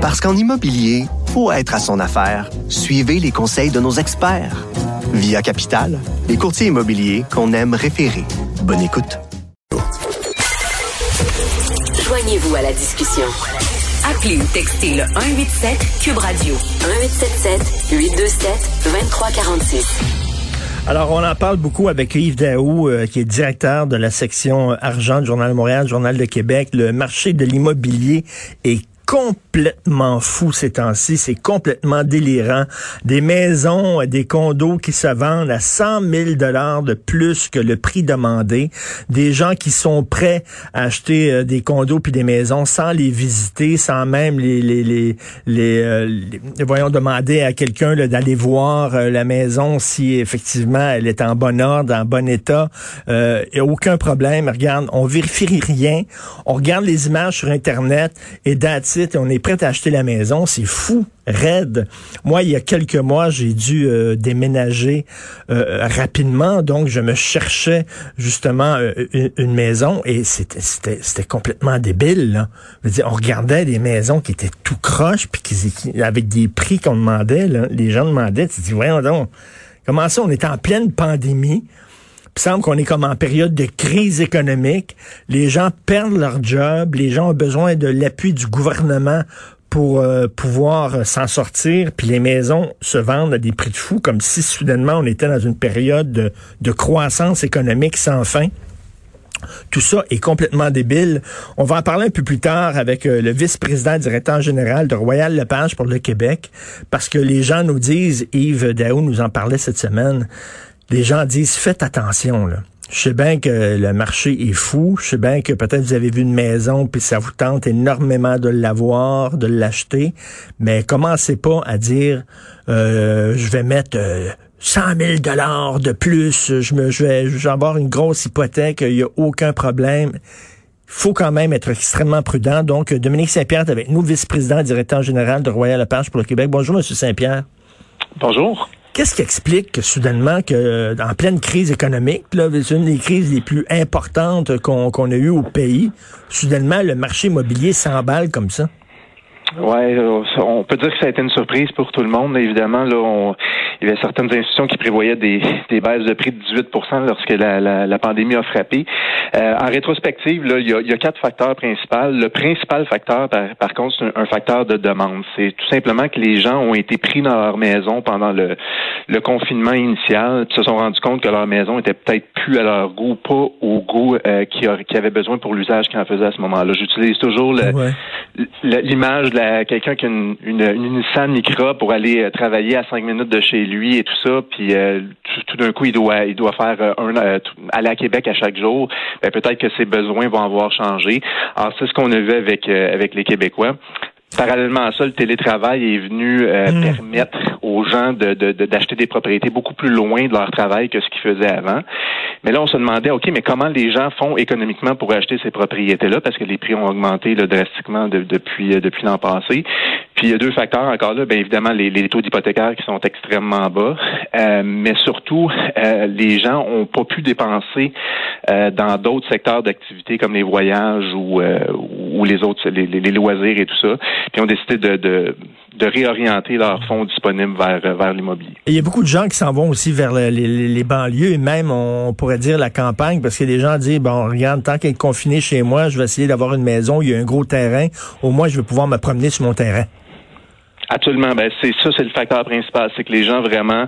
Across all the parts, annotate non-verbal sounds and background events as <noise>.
Parce qu'en immobilier, faut être à son affaire. Suivez les conseils de nos experts. Via Capital, les courtiers immobiliers qu'on aime référer. Bonne écoute. Joignez-vous à la discussion. Appelez ou textez le 187 Cube Radio 1877 827 2346. Alors, on en parle beaucoup avec Yves Daou, euh, qui est directeur de la section argent du Journal de Montréal, Journal de Québec. Le marché de l'immobilier est complètement fou ces temps-ci, c'est complètement délirant. Des maisons, des condos qui se vendent à 100 000 dollars de plus que le prix demandé. Des gens qui sont prêts à acheter euh, des condos puis des maisons sans les visiter, sans même les les les, les, euh, voyons demander à quelqu'un d'aller voir euh, la maison si effectivement elle est en bon ordre, en bon état. N'y a aucun problème. Regarde, on vérifie rien. On regarde les images sur internet et that's on est prêt à acheter la maison. C'est fou, raide. Moi, il y a quelques mois, j'ai dû euh, déménager euh, rapidement, donc je me cherchais justement euh, une, maison et c'était complètement débile. Là. on regardait des maisons qui étaient tout croches, puis qui, avec des prix qu'on demandait. les gens demandaient, tu dis, voyons donc, comment ça, on est en pleine pandémie? Il semble qu'on est comme en période de crise économique. Les gens perdent leur job. Les gens ont besoin de l'appui du gouvernement pour euh, pouvoir s'en sortir, puis les maisons se vendent à des prix de fou, comme si soudainement on était dans une période de, croissance économique sans fin. Tout ça est complètement débile. On va en parler un peu plus tard avec euh, le vice-président directeur général de Royal Lepage pour le Québec, parce que les gens nous disent, Yves Daou nous en parlait cette semaine, les gens disent faites attention là. Je sais bien que le marché est fou. Je sais bien que peut-être vous avez vu une maison puis ça vous tente énormément de l'avoir, de l'acheter. Mais commencez pas à dire euh, je vais mettre euh, 100 000 dollars de plus. Je me, je vais, une grosse hypothèque. Il y a aucun problème. faut quand même être extrêmement prudent. Donc, Dominique Saint-Pierre est avec nous, vice-président, directeur général de Royal Lepage pour le Québec. Bonjour, Monsieur Saint-Pierre. Bonjour. Qu'est-ce qui explique que, soudainement que euh, en pleine crise économique, c'est une des crises les plus importantes qu'on a eues au pays, soudainement le marché immobilier s'emballe comme ça? Ouais, euh, on peut dire que ça a été une surprise pour tout le monde. Évidemment, là, on, il y avait certaines institutions qui prévoyaient des, des baisses de prix de 18 lorsque la, la, la pandémie a frappé. Euh, en rétrospective, là, il, y a, il y a quatre facteurs principaux. Le principal facteur, par, par contre, c'est un, facteur de demande. C'est tout simplement que les gens ont été pris dans leur maison pendant le, le confinement initial, puis se sont rendus compte que leur maison était peut-être plus à leur goût, pas au goût euh, qui, qui avait besoin pour l'usage qu'ils en faisaient à ce moment-là. J'utilise toujours l'image de quelqu'un qui a une, une, une Nissan Micra pour aller euh, travailler à cinq minutes de chez lui et tout ça, puis euh, tout, d'un coup il doit il doit faire euh, un aller à Québec à chaque jour. Ben, peut-être que ses besoins vont avoir changé. Alors c'est ce qu'on a vu avec avec les Québécois. Parallèlement à ça, le télétravail est venu hmm. permettre aux gens de, d'acheter des propriétés beaucoup plus loin de leur travail que ce qu'ils faisaient avant. Mais là, on se demandait, OK, mais comment les gens font économiquement pour acheter ces propriétés-là, parce que les prix ont augmenté là, drastiquement depuis, euh, depuis l'an passé. Puis il y a deux facteurs encore là, bien évidemment les, les taux d'hypothécaires qui sont extrêmement bas, euh, mais surtout euh, les gens ont pas pu dépenser dans d'autres secteurs d'activité comme les voyages ou, ou les autres les, les, loisirs et tout ça, puis ont décidé de, de, de réorienter leurs fonds disponibles vers, vers l'immobilier. Il y a beaucoup de gens qui s'en vont aussi vers les, les, banlieues et même, on pourrait dire, la campagne, parce que les gens disent, bon, regarde, tant qu'être confiné chez moi, je vais essayer d'avoir une maison, il y a un gros terrain, au moins je vais pouvoir me promener sur mon terrain. Absolument. Ben, c'est ça, c'est le facteur principal. C'est que les gens vraiment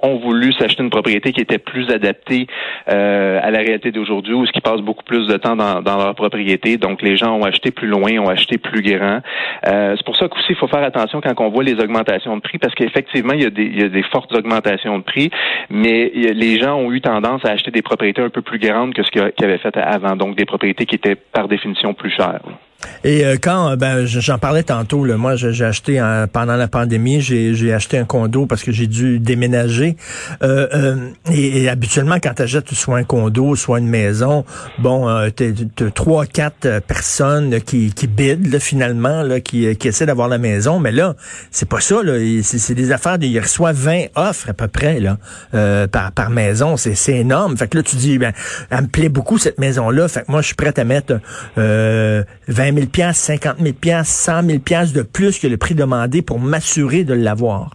ont voulu s'acheter une propriété qui était plus adaptée euh, à la réalité d'aujourd'hui, où ce qui passe beaucoup plus de temps dans, dans, leur propriété. Donc, les gens ont acheté plus loin, ont acheté plus grand. Euh, c'est pour ça qu'aussi, il faut faire attention quand on voit les augmentations de prix, parce qu'effectivement, il y, a des, il y a des fortes augmentations de prix, mais les gens ont eu tendance à acheter des propriétés un peu plus grandes que ce qu'ils avaient fait avant. Donc, des propriétés qui étaient par définition plus chères. Et euh, quand, euh, ben, j'en parlais tantôt, là, moi, j'ai acheté pendant la pandémie, j'ai acheté un condo parce que j'ai dû déménager. Euh, et, habituellement, quand tu achètes soit un condo, soit une maison, bon, tu as trois, quatre personnes qui, qui bident finalement, là, qui, qui essaient d'avoir la maison. Mais là, c'est pas ça. C'est des affaires. De, il reçoit 20 offres à peu près là, par, par maison. C'est énorme. Fait que là, tu dis, ben, elle me plaît beaucoup cette maison-là. Fait que moi, je suis prêt à mettre 20 20 000 pièces, 50 000 pièces, 100 000 pièces de plus que le prix demandé pour m'assurer de l'avoir.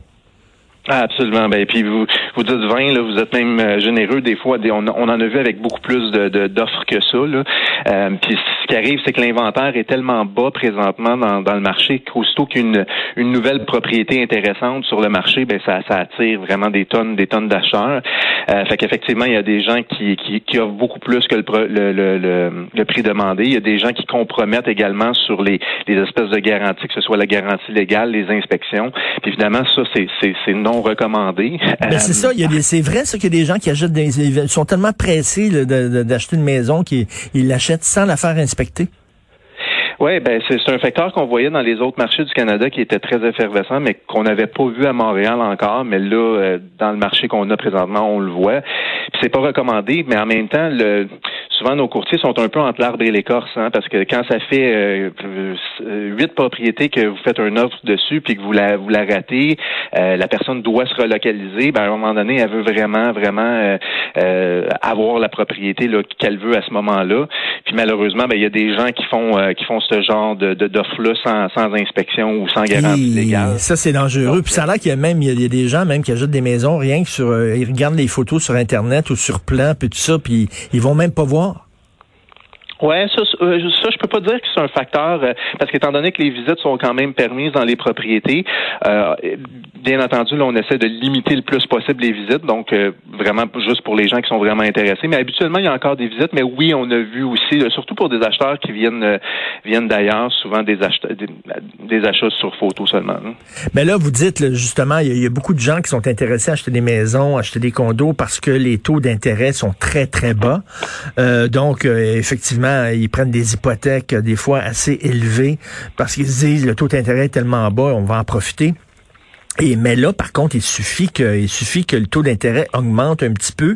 Ah, absolument. Ben, puis vous, vous dites 20, là, vous êtes même euh, généreux des fois. on, en a vu avec beaucoup plus de, d'offres que ça. Là. Euh, puis ce qui arrive, c'est que l'inventaire est tellement bas présentement dans, dans le marché qu'aussitôt qu'une une nouvelle propriété intéressante sur le marché, ben ça, attire vraiment des tonnes, des tonnes d'acheteurs. Euh, fait qu'effectivement, il y a des gens qui, qui, qui offrent beaucoup plus que le, prix demandé. Il y a des gens qui compromettent également sur les, les espèces de garanties, que ce soit la garantie légale, les inspections. Puis évidemment, ça, c'est, c'est, c'est non recommandé. Ben c'est ça, c'est vrai ça qu'il y a des gens qui achètent des, ils sont tellement pressés d'acheter une maison qu'ils l'achètent sans la faire inspecter. Oui, ben c'est un facteur qu'on voyait dans les autres marchés du Canada qui était très effervescent, mais qu'on n'avait pas vu à Montréal encore. Mais là, euh, dans le marché qu'on a présentement, on le voit. Puis c'est pas recommandé, mais en même temps, le souvent nos courtiers sont un peu entre l'arbre et l'écorce, hein, parce que quand ça fait euh, huit propriétés que vous faites un offre dessus, puis que vous la vous la ratez, euh, la personne doit se relocaliser. Ben à un moment donné, elle veut vraiment vraiment euh, avoir la propriété qu'elle veut à ce moment-là. Puis malheureusement, ben il y a des gens qui font qui font ce genre de d'offre-là sans, sans inspection ou sans garantie légale. Ça c'est dangereux. puis ça a l'air qu'il y a même il y a des gens même qui achètent des maisons rien que sur ils regardent les photos sur internet ou sur plan puis tout ça, puis ils vont même pas voir Ouais, ça, euh, ça, je peux pas dire que c'est un facteur euh, parce qu'étant donné que les visites sont quand même permises dans les propriétés, euh, bien entendu, là, on essaie de limiter le plus possible les visites, donc euh, vraiment juste pour les gens qui sont vraiment intéressés. Mais habituellement, il y a encore des visites, mais oui, on a vu aussi, surtout pour des acheteurs qui viennent viennent d'ailleurs, souvent des achats des, achats sur photo seulement. Hein. Mais là, vous dites justement, il y, a beaucoup de gens qui sont intéressés à acheter des maisons, acheter des condos parce que les taux d'intérêt sont très très bas. donc, effectivement ils prennent des hypothèques euh, des fois assez élevées parce qu'ils se disent le taux d'intérêt est tellement bas, on va en profiter. Et mais là, par contre, il suffit que, suffit que le taux d'intérêt augmente un petit peu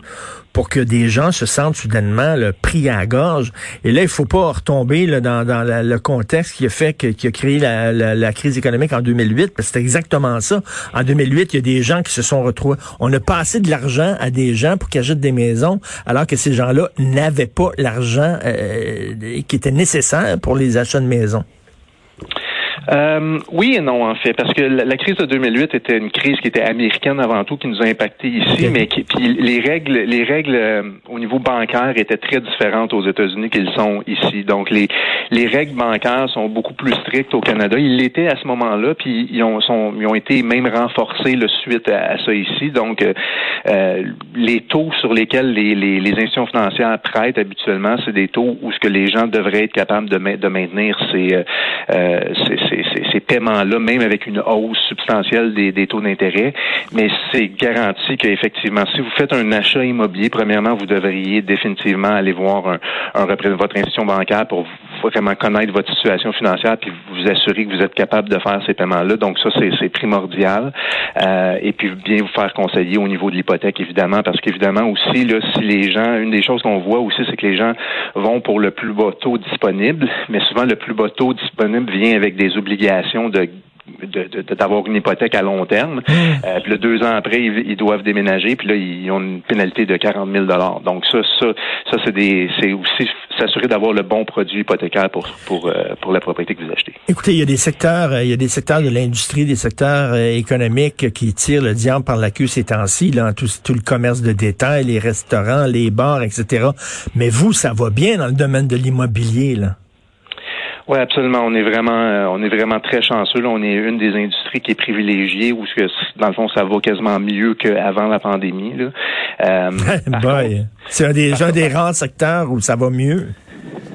pour que des gens se sentent soudainement le pris à la gorge. Et là, il faut pas retomber dans, dans le contexte qui a fait que, qui a créé la, la, crise économique en 2008, parce que c'est exactement ça. En 2008, il y a des gens qui se sont retrouvés. On a passé de l'argent à des gens pour qu'ils achètent des maisons, alors que ces gens-là n'avaient pas l'argent euh, qui était nécessaire pour les achats de maisons. Euh, oui et non, en fait, parce que la, crise de 2008 était une crise qui était américaine avant tout, qui nous a impacté ici, mais qui, puis les règles, les règles euh, au niveau bancaire étaient très différentes aux États-Unis qu'ils sont ici. Donc les les règles bancaires sont beaucoup plus strictes au Canada. Ils l'étaient à ce moment-là, puis ils ont sont, ils ont été même renforcés le suite à, ça ici. Donc euh, euh, les taux sur lesquels les, les, les institutions financières prêtent habituellement, c'est des taux où ce que les gens devraient être capables de, de maintenir ces, paiements-là, même avec une hausse substantielle des, taux d'intérêt. Mais c'est garanti qu'effectivement, si vous faites un achat immobilier, premièrement, vous devriez définitivement aller voir un, un votre institution bancaire pour vraiment connaître votre situation financière puis vous assurer que vous êtes capable de faire ces paiements-là. Donc ça, c'est primordial. Euh, et puis bien vous faire conseiller au niveau de l'hypothèque, évidemment, parce qu'évidemment aussi, là, si les gens, une des choses qu'on voit aussi, c'est que les gens vont pour le plus bas taux disponible, mais souvent le plus bas taux disponible vient avec des obligation de d'avoir une hypothèque à long terme. Mmh. Euh, puis là, deux ans après, ils, doivent déménager, puis là, ils ont une pénalité de 40 000 Donc ça, ça, ça c'est des, c'est aussi s'assurer d'avoir le bon produit hypothécaire pour pour euh, pour la propriété que vous achetez. Écoutez, il y a des secteurs, euh, il y a des secteurs de l'industrie, des secteurs économiques qui tirent le diable par la queue ces temps-ci, là, tout, tout le commerce de détail, les restaurants, les bars, etc. Mais vous, ça va bien dans le domaine de l'immobilier, là. Oui, absolument. On est vraiment, euh, on est vraiment très chanceux. Là. On est une des industries qui est privilégiée où, dans le fond, ça va quasiment mieux qu'avant la pandémie. Là. Euh, <laughs> c'est un des, un des rares secteurs où ça va mieux.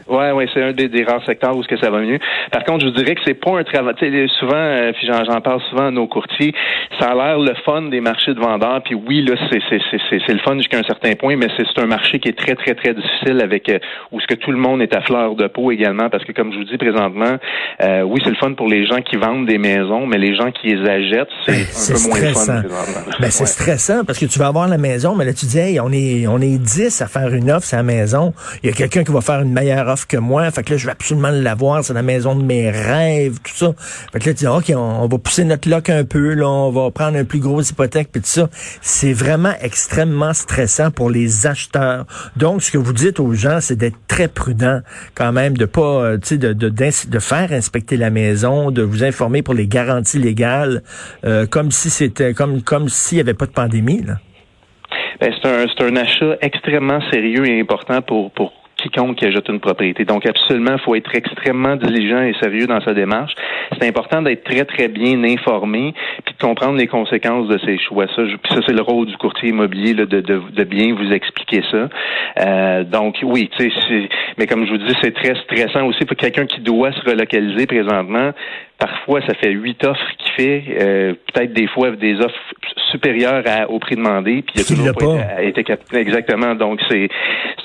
Ouais, ouais, c'est un des, des, rares secteurs où ce que ça va mieux. Par contre, je vous dirais que c'est pas un travail. Souvent, euh, puis j'en parle souvent à nos courtiers, ça a l'air le fun des marchés de vendeurs. Puis oui, là, c'est c'est le fun jusqu'à un certain point, mais c'est un marché qui est très très très difficile avec euh, où ce que tout le monde est à fleur de peau également, parce que comme je vous dis présentement, euh, oui, c'est le fun pour les gens qui vendent des maisons, mais les gens qui les achètent, c'est ben, un peu moins fun présentement. Ben, c'est stressant parce que tu vas avoir la maison, mais là tu dis, hey, on est on est 10 à faire une offre, c'est la maison. Il y a quelqu'un qui va faire une meilleure offre que moi. Fait que là, je vais absolument l'avoir. C'est la maison de mes rêves, tout ça. Fait que là, tu dis, OK, on, va pousser notre loc un peu, là, on va prendre un plus gros hypothèque, puis tout ça. C'est vraiment extrêmement stressant pour les acheteurs. Donc, ce que vous dites aux gens, c'est d'être très prudent quand même, de pas, euh, tu sais, de, faire inspecter la maison, de vous informer pour les garanties légales, euh, comme si c'était, comme, comme s'il n'y avait pas de pandémie, là. Ben, c'est un, un achat extrêmement sérieux et important pour, pour quiconque qui ajoute une propriété. Donc, absolument, il faut être extrêmement diligent et sérieux dans sa démarche. C'est important d'être très, très bien informé puis de comprendre les conséquences de ses choix. Ça, puis ça c'est le rôle du courtier immobilier de, de, de, bien vous expliquer ça. Euh, donc, oui, tu sais, mais comme je vous dis, c'est très stressant aussi pour quelqu'un qui doit se relocaliser présentement. Parfois, ça fait huit offres qu'il fait, euh, peut-être des fois des offres supérieures à, au prix demandé, puis il a toujours pas, été, exactement. Donc c'est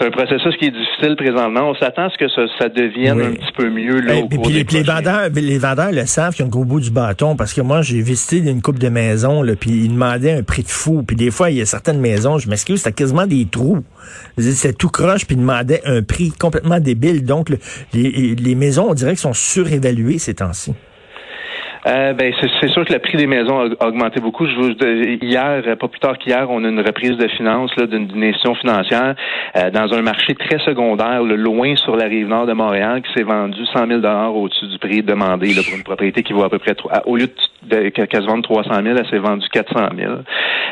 un processus qui est difficile présentement. On s'attend à ce que ça, ça devienne un petit peu mieux là. au cours puis les, vendeurs, les vendeurs le savent qu'ils ont le gros bout du bâton parce que moi j'ai visité une coupe de maisons là, puis ils demandaient un prix de fou. Puis des fois il y a certaines maisons, je m'excuse, c'était quasiment des trous. C'est tout croche puis ils demandaient un prix complètement débile. Donc les, les maisons, on dirait qu'elles sont surévaluées ces temps-ci. Euh, ben, c'est sûr que le prix des maisons a augmenté beaucoup. Je vous, hier, pas plus tard qu'hier, on a une reprise de finances d'une institution financière euh, dans un marché très secondaire, loin sur la rive nord de Montréal, qui s'est vendu 100 000 au-dessus du prix demandé pour une propriété qui vaut à peu près, au lieu de, qu'elle se vende 300 000, elle s'est vendue 400 000.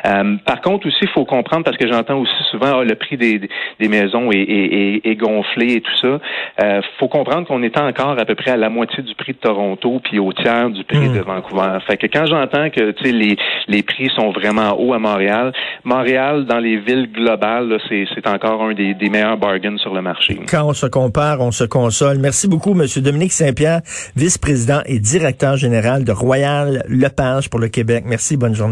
Euh, par contre, aussi, il faut comprendre, parce que j'entends aussi souvent, ah, le prix des, des maisons est, est, est, gonflé et tout ça. Euh, faut comprendre qu'on est encore à peu près à la moitié du prix de Toronto, puis au tiers du prix Hmm. de Vancouver. Fait que quand j'entends que les, les prix sont vraiment hauts à Montréal, Montréal, dans les villes globales, c'est encore un des, des meilleurs bargains sur le marché. Quand on se compare, on se console. Merci beaucoup, M. Dominique Saint-Pierre, vice-président et directeur général de Royal Lepage pour le Québec. Merci, bonne journée.